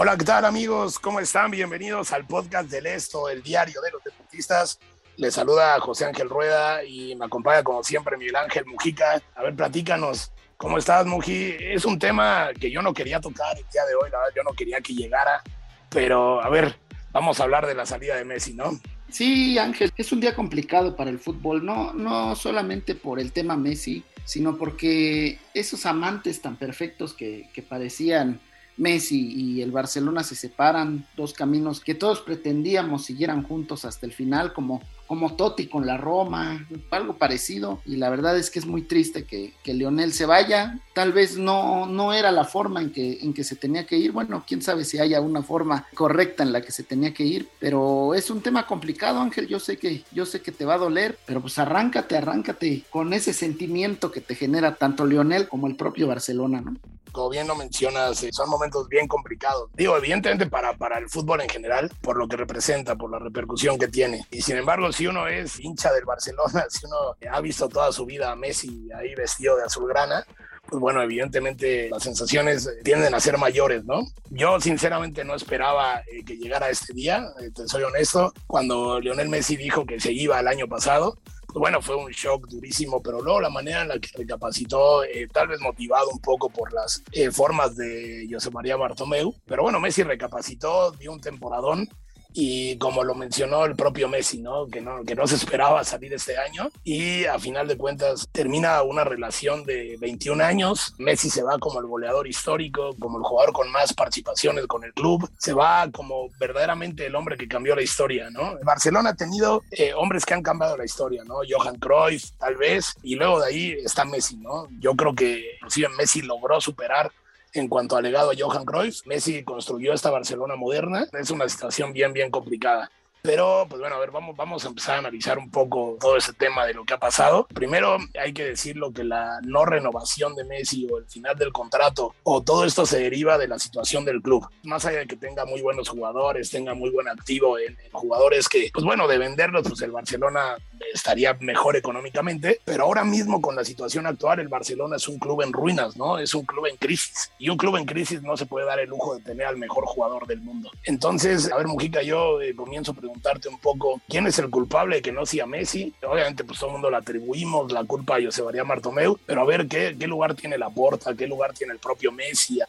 Hola, ¿qué tal amigos? ¿Cómo están? Bienvenidos al podcast del Esto, el diario de los deportistas. Les saluda José Ángel Rueda y me acompaña como siempre Miguel Ángel Mujica. A ver, platícanos, ¿cómo estás Muji? Es un tema que yo no quería tocar el día de hoy, la verdad, yo no quería que llegara, pero a ver, vamos a hablar de la salida de Messi, ¿no? Sí, Ángel, es un día complicado para el fútbol, no, no solamente por el tema Messi, sino porque esos amantes tan perfectos que, que parecían Messi y el Barcelona se separan, dos caminos que todos pretendíamos siguieran juntos hasta el final, como, como Totti con la Roma, algo parecido, y la verdad es que es muy triste que, que Lionel se vaya, tal vez no, no era la forma en que, en que se tenía que ir, bueno, quién sabe si haya una forma correcta en la que se tenía que ir, pero es un tema complicado, Ángel, yo sé que, yo sé que te va a doler, pero pues arráncate, arráncate con ese sentimiento que te genera tanto Lionel como el propio Barcelona, ¿no? Como bien lo mencionas, eh, son momentos bien complicados. Digo, evidentemente para, para el fútbol en general, por lo que representa, por la repercusión que tiene. Y sin embargo, si uno es hincha del Barcelona, si uno ha visto toda su vida a Messi ahí vestido de azulgrana, pues bueno, evidentemente las sensaciones tienden a ser mayores, ¿no? Yo sinceramente no esperaba eh, que llegara este día, eh, te soy honesto, cuando Lionel Messi dijo que se iba el año pasado, bueno, fue un shock durísimo, pero luego la manera en la que recapacitó, eh, tal vez motivado un poco por las eh, formas de José María Bartomeu, pero bueno, Messi recapacitó, dio un temporadón y como lo mencionó el propio Messi, ¿no? Que, no, que no se esperaba salir este año y a final de cuentas termina una relación de 21 años, Messi se va como el goleador histórico, como el jugador con más participaciones con el club, se va como verdaderamente el hombre que cambió la historia, ¿no? Barcelona ha tenido eh, hombres que han cambiado la historia, ¿no? Johan Cruyff tal vez y luego de ahí está Messi, ¿no? Yo creo que inclusive Messi logró superar en cuanto al legado a Johan Cruyff. Messi construyó esta Barcelona moderna. Es una situación bien, bien complicada. Pero, pues bueno, a ver, vamos, a empezar a analizar un poco todo ese tema de lo que ha pasado. Primero, hay que decirlo que la no renovación de Messi o el final del contrato o todo esto se deriva de la situación del club. Más allá de que tenga muy buenos jugadores, tenga muy buen activo en, jugadores que, pues bueno, de venderlos, pues el Barcelona estaría mejor económicamente. Pero ahora mismo, con la situación actual, el Barcelona es un club en ruinas, ¿no? Es un club en crisis. Y un club en crisis no se puede dar el lujo de tener al mejor jugador del mundo. Entonces, a ver, Mujica, yo eh, comienzo preguntarte un poco quién es el culpable de que no sea Messi. Obviamente, pues todo el mundo le atribuimos la culpa a José María Martomeu, pero a ver qué, qué lugar tiene la Porta, qué lugar tiene el propio Messi.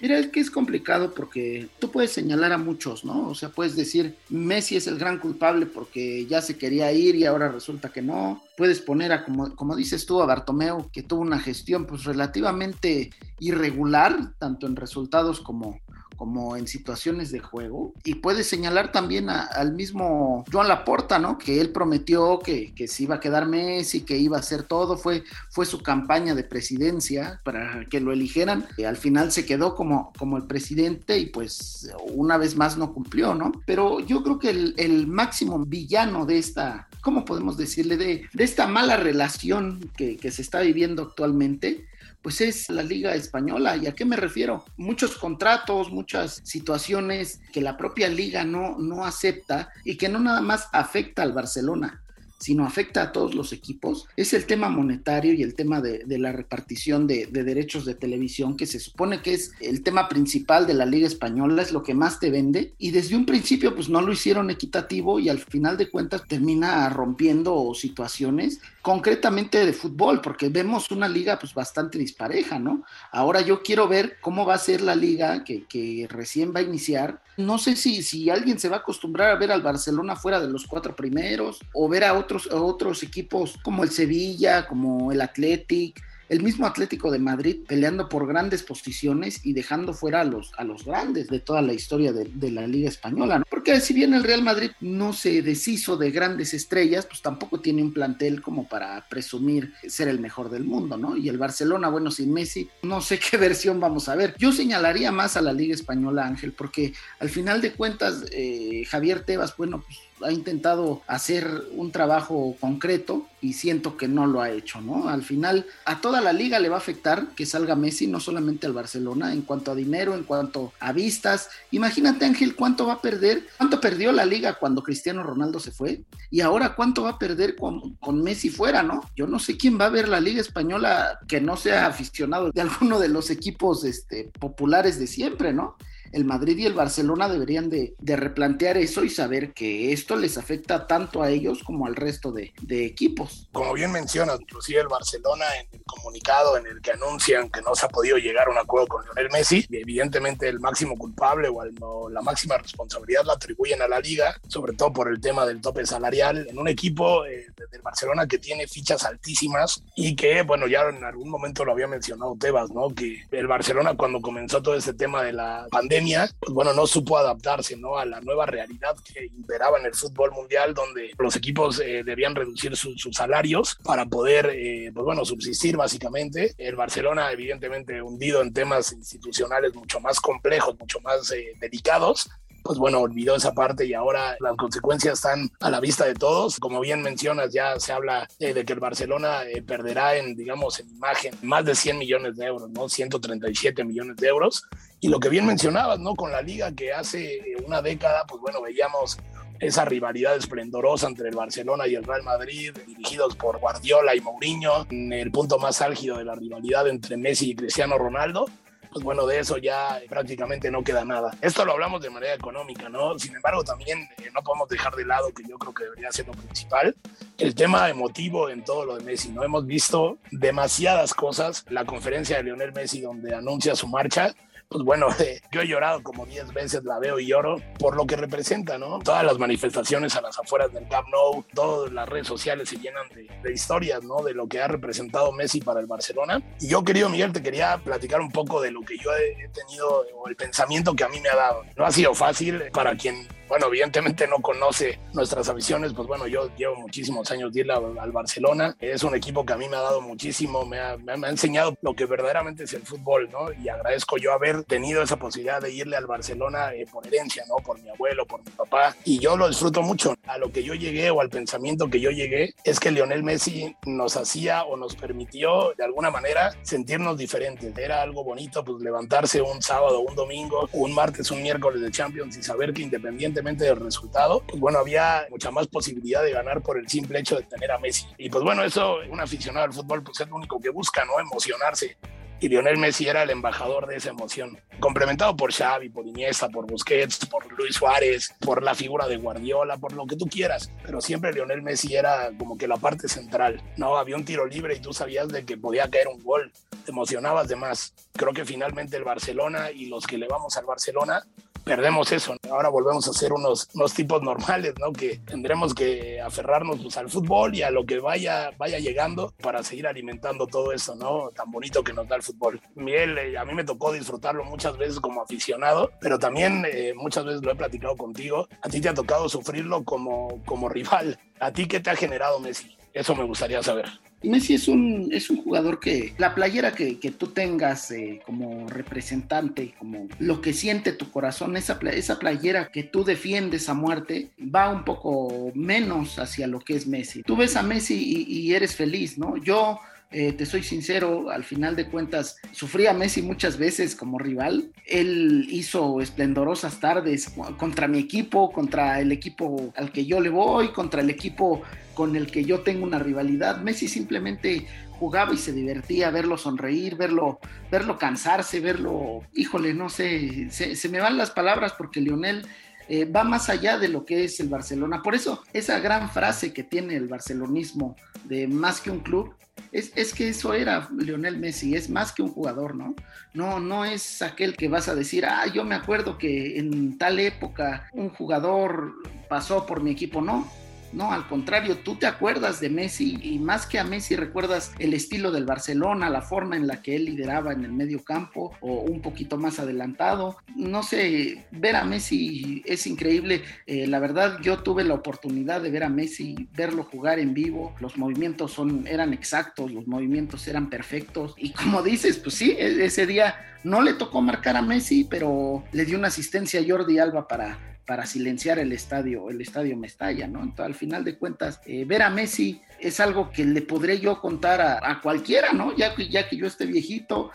Mira, es que es complicado porque tú puedes señalar a muchos, ¿no? O sea, puedes decir, Messi es el gran culpable porque ya se quería ir y ahora resulta que no. Puedes poner a, como, como dices tú, a Bartomeu, que tuvo una gestión pues relativamente irregular, tanto en resultados como, como en situaciones de juego. Y puedes señalar también a, al mismo Joan Laporta, ¿no? Que él prometió que, que, se iba a quedar Messi, que iba a hacer todo. Fue, fue su campaña de presidencia para que lo eligieran. Y al final se quedó como, como el presidente y pues una vez más no cumplió, ¿no? Pero yo creo que el, el máximo villano de esta, ¿cómo podemos decirle? De, de esta mala relación que, que se está viviendo actualmente pues es la liga española. ¿Y a qué me refiero? Muchos contratos, muchas situaciones que la propia liga no, no acepta y que no nada más afecta al Barcelona sino afecta a todos los equipos, es el tema monetario y el tema de, de la repartición de, de, derechos de televisión, que se supone que es el tema principal de la Liga Española, es lo que más te vende, y desde un principio pues no lo hicieron equitativo y al final de cuentas termina rompiendo situaciones, concretamente de fútbol, porque vemos una liga pues bastante dispareja, ¿no? Ahora yo quiero ver cómo va a ser la liga que, que recién va a iniciar. No sé si, si alguien se va a acostumbrar a ver al Barcelona fuera de los cuatro primeros o ver a otros, a otros equipos como el Sevilla, como el Athletic, el mismo Atlético de Madrid peleando por grandes posiciones y dejando fuera a los, a los grandes de toda la historia de, la Liga Española, ¿no? Porque si bien el Real Madrid no se deshizo de grandes estrellas, pues tampoco tiene un plantel como para presumir ser el mejor del mundo, ¿no? Y el Barcelona, bueno, sin Messi, no sé qué versión vamos a ver. Yo señalaría más a la Liga Española, Ángel, porque al final de cuentas, eh, Javier Tebas, bueno, pues ha intentado hacer un trabajo concreto y siento que no lo ha hecho, ¿no? Al final a toda la liga le va a afectar que salga Messi, no solamente al Barcelona, en cuanto a dinero, en cuanto a vistas. Imagínate Ángel cuánto va a perder, cuánto perdió la liga cuando Cristiano Ronaldo se fue y ahora cuánto va a perder con, Messi fuera, ¿no? Yo no sé quién va a ver la liga española que no sea aficionado de alguno de los equipos este, populares de siempre, ¿no? El Madrid y el Barcelona deberían de, replantear eso y saber que esto les afecta tanto a ellos como al resto de, equipos. Como bien mencionas, inclusive el Barcelona en el comunicado en el que anuncian que no se ha podido llegar a un acuerdo con Lionel Messi, evidentemente el máximo culpable o la máxima responsabilidad la atribuyen a la liga, sobre todo por el tema del tope salarial, en un equipo eh, del Barcelona que tiene fichas altísimas y que, bueno, ya en algún momento lo había mencionado Tebas, ¿no? Que el Barcelona cuando comenzó todo este tema de la pandemia, pues bueno, no supo adaptarse ¿no? a la nueva realidad que imperaba en el fútbol mundial, donde los equipos eh, debían reducir sus salarios para poder, eh, pues bueno, subsistir básicamente. El Barcelona, evidentemente, hundido en temas institucionales mucho más complejos, mucho más eh, delicados, pues bueno, olvidó esa parte y ahora las consecuencias están a la vista de todos. Como bien mencionas, ya se habla de que el Barcelona perderá en, digamos, en imagen más de 100 millones de euros, ¿no? 137 millones de euros. Y lo que bien mencionabas, ¿no? Con la liga que hace una década, pues bueno, veíamos esa rivalidad esplendorosa entre el Barcelona y el Real Madrid, dirigidos por Guardiola y Mourinho, en el punto más álgido de la rivalidad entre Messi y Cristiano Ronaldo pues bueno, de eso ya prácticamente no queda nada. Esto lo hablamos de manera económica, ¿no? Sin embargo, también eh, no podemos dejar de lado, que yo creo que debería ser lo principal, el tema emotivo en todo lo de Messi, ¿no? Hemos visto demasiadas cosas, la conferencia de Lionel Messi donde anuncia su marcha, pues bueno, yo he llorado como 10 veces, la veo y lloro por lo que representa, ¿no? Todas las manifestaciones a las afueras del Camp Nou, todas las redes sociales se llenan de, historias, ¿no? De lo que ha representado Messi para el Barcelona. Y yo, querido Miguel, te quería platicar un poco de lo que yo he tenido o el pensamiento que a mí me ha dado. No ha sido fácil para quien bueno, evidentemente no conoce nuestras aficiones, pues bueno, yo llevo muchísimos años de ir al, Barcelona, es un equipo que a mí me ha dado muchísimo, me ha, me ha, enseñado lo que verdaderamente es el fútbol, ¿no? Y agradezco yo haber tenido esa posibilidad de irle al Barcelona eh, por herencia, ¿no? Por mi abuelo, por mi papá, y yo lo disfruto mucho. A lo que yo llegué o al pensamiento que yo llegué es que Lionel Messi nos hacía o nos permitió de alguna manera sentirnos diferentes. Era algo bonito, pues levantarse un sábado, un domingo, un martes, un miércoles de Champions y saber que independientemente del resultado, pues bueno, había mucha más posibilidad de ganar por el simple hecho de tener a Messi. Y pues bueno, eso un aficionado al fútbol pues es lo único que busca, ¿no? Emocionarse. Y Lionel Messi era el embajador de esa emoción, complementado por Xavi, por Iniesta, por Busquets, por Luis Suárez, por la figura de Guardiola, por lo que tú quieras. Pero siempre Lionel Messi era como que la parte central, ¿no? Había un tiro libre y tú sabías de que podía caer un gol, te emocionabas de más. Creo que finalmente el Barcelona y los que le vamos al Barcelona perdemos eso. Ahora volvemos a ser unos, unos tipos normales, ¿no? Que tendremos que aferrarnos pues, al fútbol y a lo que vaya, vaya llegando para seguir alimentando todo eso, ¿no? Tan bonito que nos da el fútbol. Miguel, eh, a mí me tocó disfrutarlo muchas veces como aficionado, pero también eh, muchas veces lo he platicado contigo. A ti te ha tocado sufrirlo como, como rival. ¿A ti qué te ha generado Messi? Eso me gustaría saber. Messi es un, es un jugador que la playera que, tú tengas eh, como representante, como lo que siente tu corazón, esa, esa playera que tú defiendes a muerte, va un poco menos hacia lo que es Messi. Tú ves a Messi y, eres feliz, ¿no? Yo eh, te soy sincero, al final de cuentas, sufrí a Messi muchas veces como rival. Él hizo esplendorosas tardes contra mi equipo, contra el equipo al que yo le voy, contra el equipo con el que yo tengo una rivalidad. Messi simplemente jugaba y se divertía, verlo sonreír, verlo, verlo cansarse, verlo, híjole, no sé, se, me van las palabras porque Lionel eh, va más allá de lo que es el Barcelona. Por eso, esa gran frase que tiene el barcelonismo de más que un club, es, es, que eso era Lionel Messi, es más que un jugador, ¿no? No, no es aquel que vas a decir, ah, yo me acuerdo que en tal época un jugador pasó por mi equipo, no No, al contrario, tú te acuerdas de Messi y más que a Messi recuerdas el estilo del Barcelona, la forma en la que él lideraba en el medio campo o un poquito más adelantado. No sé, ver a Messi es increíble. Eh, la verdad, yo tuve la oportunidad de ver a Messi, verlo jugar en vivo. Los movimientos son, eran exactos, los movimientos eran perfectos. Y como dices, pues sí, e-, ese día no le tocó marcar a Messi, pero le dio una asistencia a Jordi Alba para, para silenciar el estadio, el estadio Mestalla, ¿no? Entonces, al final de cuentas, eh, ver a Messi es algo que le podré yo contar a, cualquiera, ¿no? Ya, ya que yo esté viejito,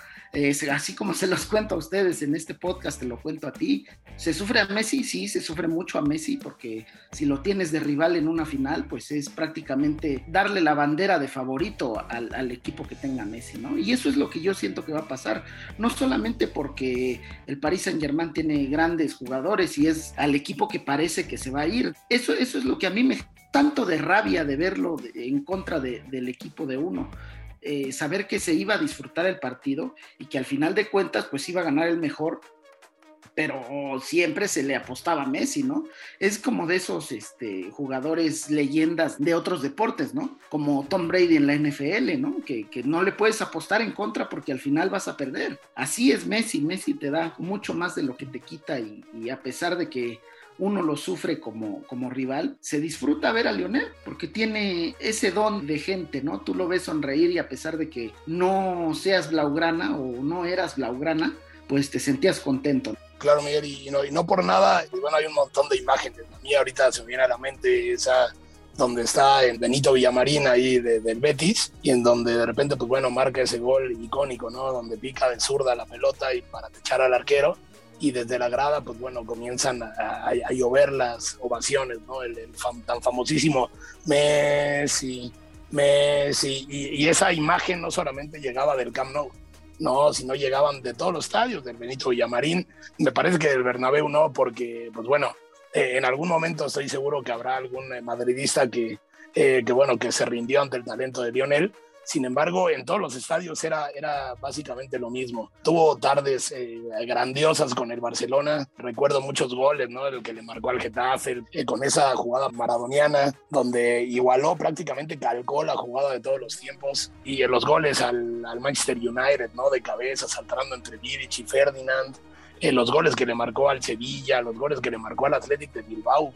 así como se los cuento a ustedes en este podcast, te lo cuento a ti. ¿Se sufre a Messi? Sí, se sufre mucho a Messi porque si lo tienes de rival en una final, pues es prácticamente darle la bandera de favorito al, equipo que tenga Messi, ¿no? Y eso es lo que yo siento que va a pasar, no solamente porque el Paris Saint Germain tiene grandes jugadores y es al equipo que parece que se va a ir. Eso, eso es lo que a mí me tanto de rabia de verlo en contra del equipo de uno. Eh, saber que se iba a disfrutar el partido y que al final de cuentas pues iba a ganar el mejor, pero siempre se le apostaba a Messi, ¿no? Es como de esos este, jugadores leyendas de otros deportes, ¿no? Como Tom Brady en la NFL, ¿no? Que, no le puedes apostar en contra porque al final vas a perder. Así es Messi, Messi te da mucho más de lo que te quita y a pesar de que uno lo sufre como, como rival, se disfruta ver a Lionel porque tiene ese don de gente, ¿no? Tú lo ves sonreír y a pesar de que no seas blaugrana o no eras blaugrana, pues te sentías contento. Claro, Miguel, y no, y no por nada, bueno, hay un montón de imágenes. A mí ahorita se me viene a la mente esa donde está el Benito Villamarín ahí del Betis y en donde de repente, pues bueno, marca ese gol icónico, ¿no? Donde pica de zurda la pelota y para echar al arquero y desde la grada, pues bueno, comienzan a, llover las ovaciones, ¿no? El, tan famosísimo Messi, Messi, y, y, esa imagen no solamente llegaba del Camp Nou, no, sino llegaban de todos los estadios, del Benito Villamarín, me parece que del Bernabéu no, porque, pues bueno, eh, en algún momento estoy seguro que habrá algún eh, madridista que, eh, que, bueno, que se rindió ante el talento de Lionel, sin embargo, en todos los estadios era, era básicamente lo mismo. Tuvo tardes eh, grandiosas con el Barcelona. Recuerdo muchos goles, ¿no? El que le marcó al Getafe, eh, con esa jugada maradoniana, donde igualó prácticamente, calcó la jugada de todos los tiempos. Y en los goles al, al Manchester United, ¿no? De cabeza, saltando entre Vidic y Ferdinand. Eh, los goles que le marcó al Sevilla, los goles que le marcó al Athletic de Bilbao,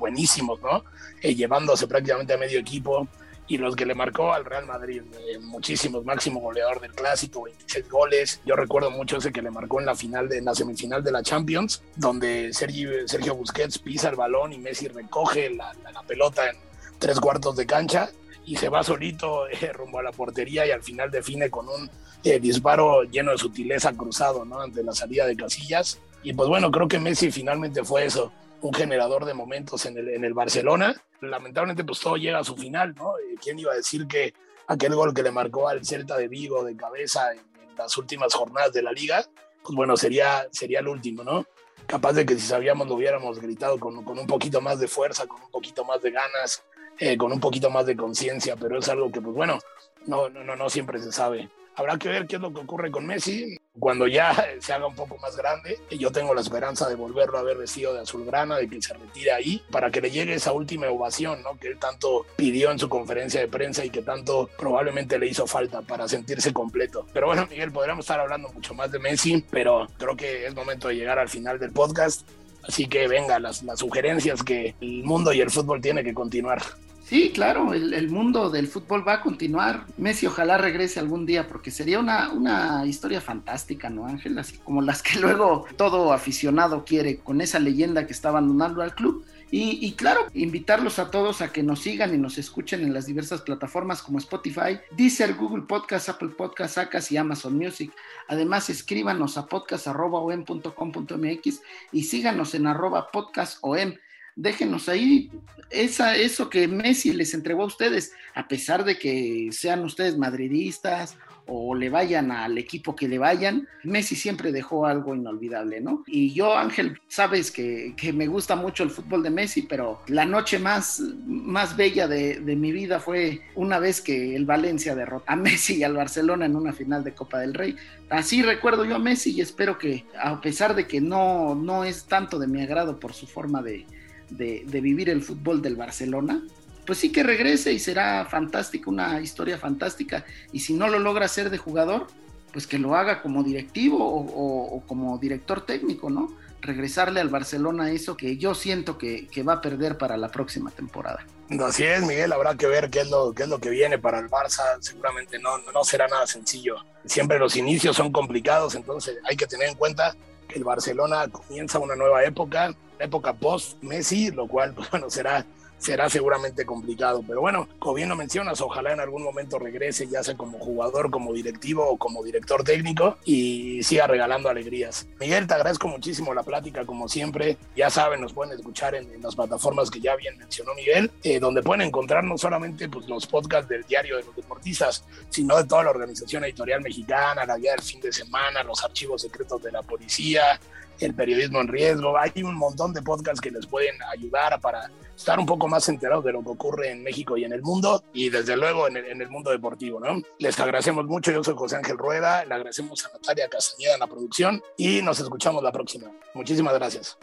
buenísimos, ¿no? llevándose prácticamente a medio equipo y los que le marcó al Real Madrid, eh, muchísimos, máximo goleador del clásico, 26 goles. Yo recuerdo mucho ese que le marcó en la final de la semifinal de la Champions, donde Sergio, Sergio Busquets pisa el balón y Messi recoge la, pelota en tres cuartos de cancha y se va solito eh, rumbo a la portería y al final define con un eh, disparo lleno de sutileza cruzado, ¿no? Ante la salida de Casillas. Y pues bueno, creo que Messi finalmente fue eso un generador de momentos en el, en el Barcelona. Lamentablemente, pues todo llega a su final, ¿no? Eh, ¿Quién iba a decir que aquel gol que le marcó al Celta de Vigo de cabeza en, las últimas jornadas de la liga, pues bueno, sería, sería el último, ¿no? Capaz de que si sabíamos lo hubiéramos gritado con, con un poquito más de fuerza, con un poquito más de ganas, eh, con un poquito más de conciencia, pero es algo que, pues bueno, no, no, no, no siempre se sabe. Habrá que ver qué es lo que ocurre con Messi cuando ya se haga un poco más grande. Yo tengo la esperanza de volverlo a ver vestido de azulgrana, de que se retire ahí, para que le llegue esa última ovación, ¿no? Que él tanto pidió en su conferencia de prensa y que tanto probablemente le hizo falta para sentirse completo. Pero bueno, Miguel, podríamos estar hablando mucho más de Messi, pero creo que es momento de llegar al final del podcast. Así que venga, las, las sugerencias que el mundo y el fútbol tiene que continuar. Sí, claro, el, mundo del fútbol va a continuar. Messi ojalá regrese algún día porque sería una, una historia fantástica, ¿no, Ángel? Así como las que luego todo aficionado quiere con esa leyenda que está abandonando al club. Y, claro, invitarlos a todos a que nos sigan y nos escuchen en las diversas plataformas como Spotify, Deezer, Google Podcast, Apple Podcast, Acas y Amazon Music. Además, escríbanos a podcast.com.mx y síganos en arroba podcastom déjenos ahí esa, eso que Messi les entregó a ustedes, a pesar de que sean ustedes madridistas o le vayan al equipo que le vayan, Messi siempre dejó algo inolvidable, ¿no? Y yo, Ángel, sabes que, me gusta mucho el fútbol de Messi, pero la noche más, más bella de, de, mi vida fue una vez que el Valencia derrotó a Messi y al Barcelona en una final de Copa del Rey. Así recuerdo yo a Messi y espero que, a pesar de que no, no es tanto de mi agrado por su forma de, de, vivir el fútbol del Barcelona, pues sí que regrese y será fantástico, una historia fantástica. Y si no lo logra hacer de jugador, pues que lo haga como directivo o, como director técnico, ¿no? Regresarle al Barcelona eso que yo siento que, va a perder para la próxima temporada. Así es, Miguel, habrá que ver qué es lo, que viene para el Barça. Seguramente no será nada sencillo. Siempre los inicios son complicados, entonces hay que tener en cuenta que el Barcelona comienza una nueva época, época post-Messi, lo cual, pues, bueno, será será seguramente complicado. Pero bueno, como bien lo mencionas, ojalá en algún momento regrese, ya sea como jugador, como directivo o como director técnico y siga regalando alegrías. Miguel, te agradezco muchísimo la plática, como siempre. Ya saben, nos pueden escuchar en, las plataformas que ya bien mencionó Miguel, eh, donde pueden encontrar no solamente pues, los podcasts del diario de los deportistas, sino de toda la organización editorial mexicana, la guía del fin de semana, los archivos secretos de la policía, el periodismo en riesgo. Hay un montón de podcasts que les pueden ayudar para estar un poco más enterados de lo que ocurre en México y en el mundo y desde luego en el, mundo deportivo. Les agradecemos mucho. Yo soy José Ángel Rueda. Le agradecemos a Natalia Castañeda en la producción y nos escuchamos la próxima. Muchísimas gracias.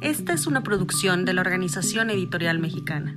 Esta es una producción de la Organización Editorial Mexicana.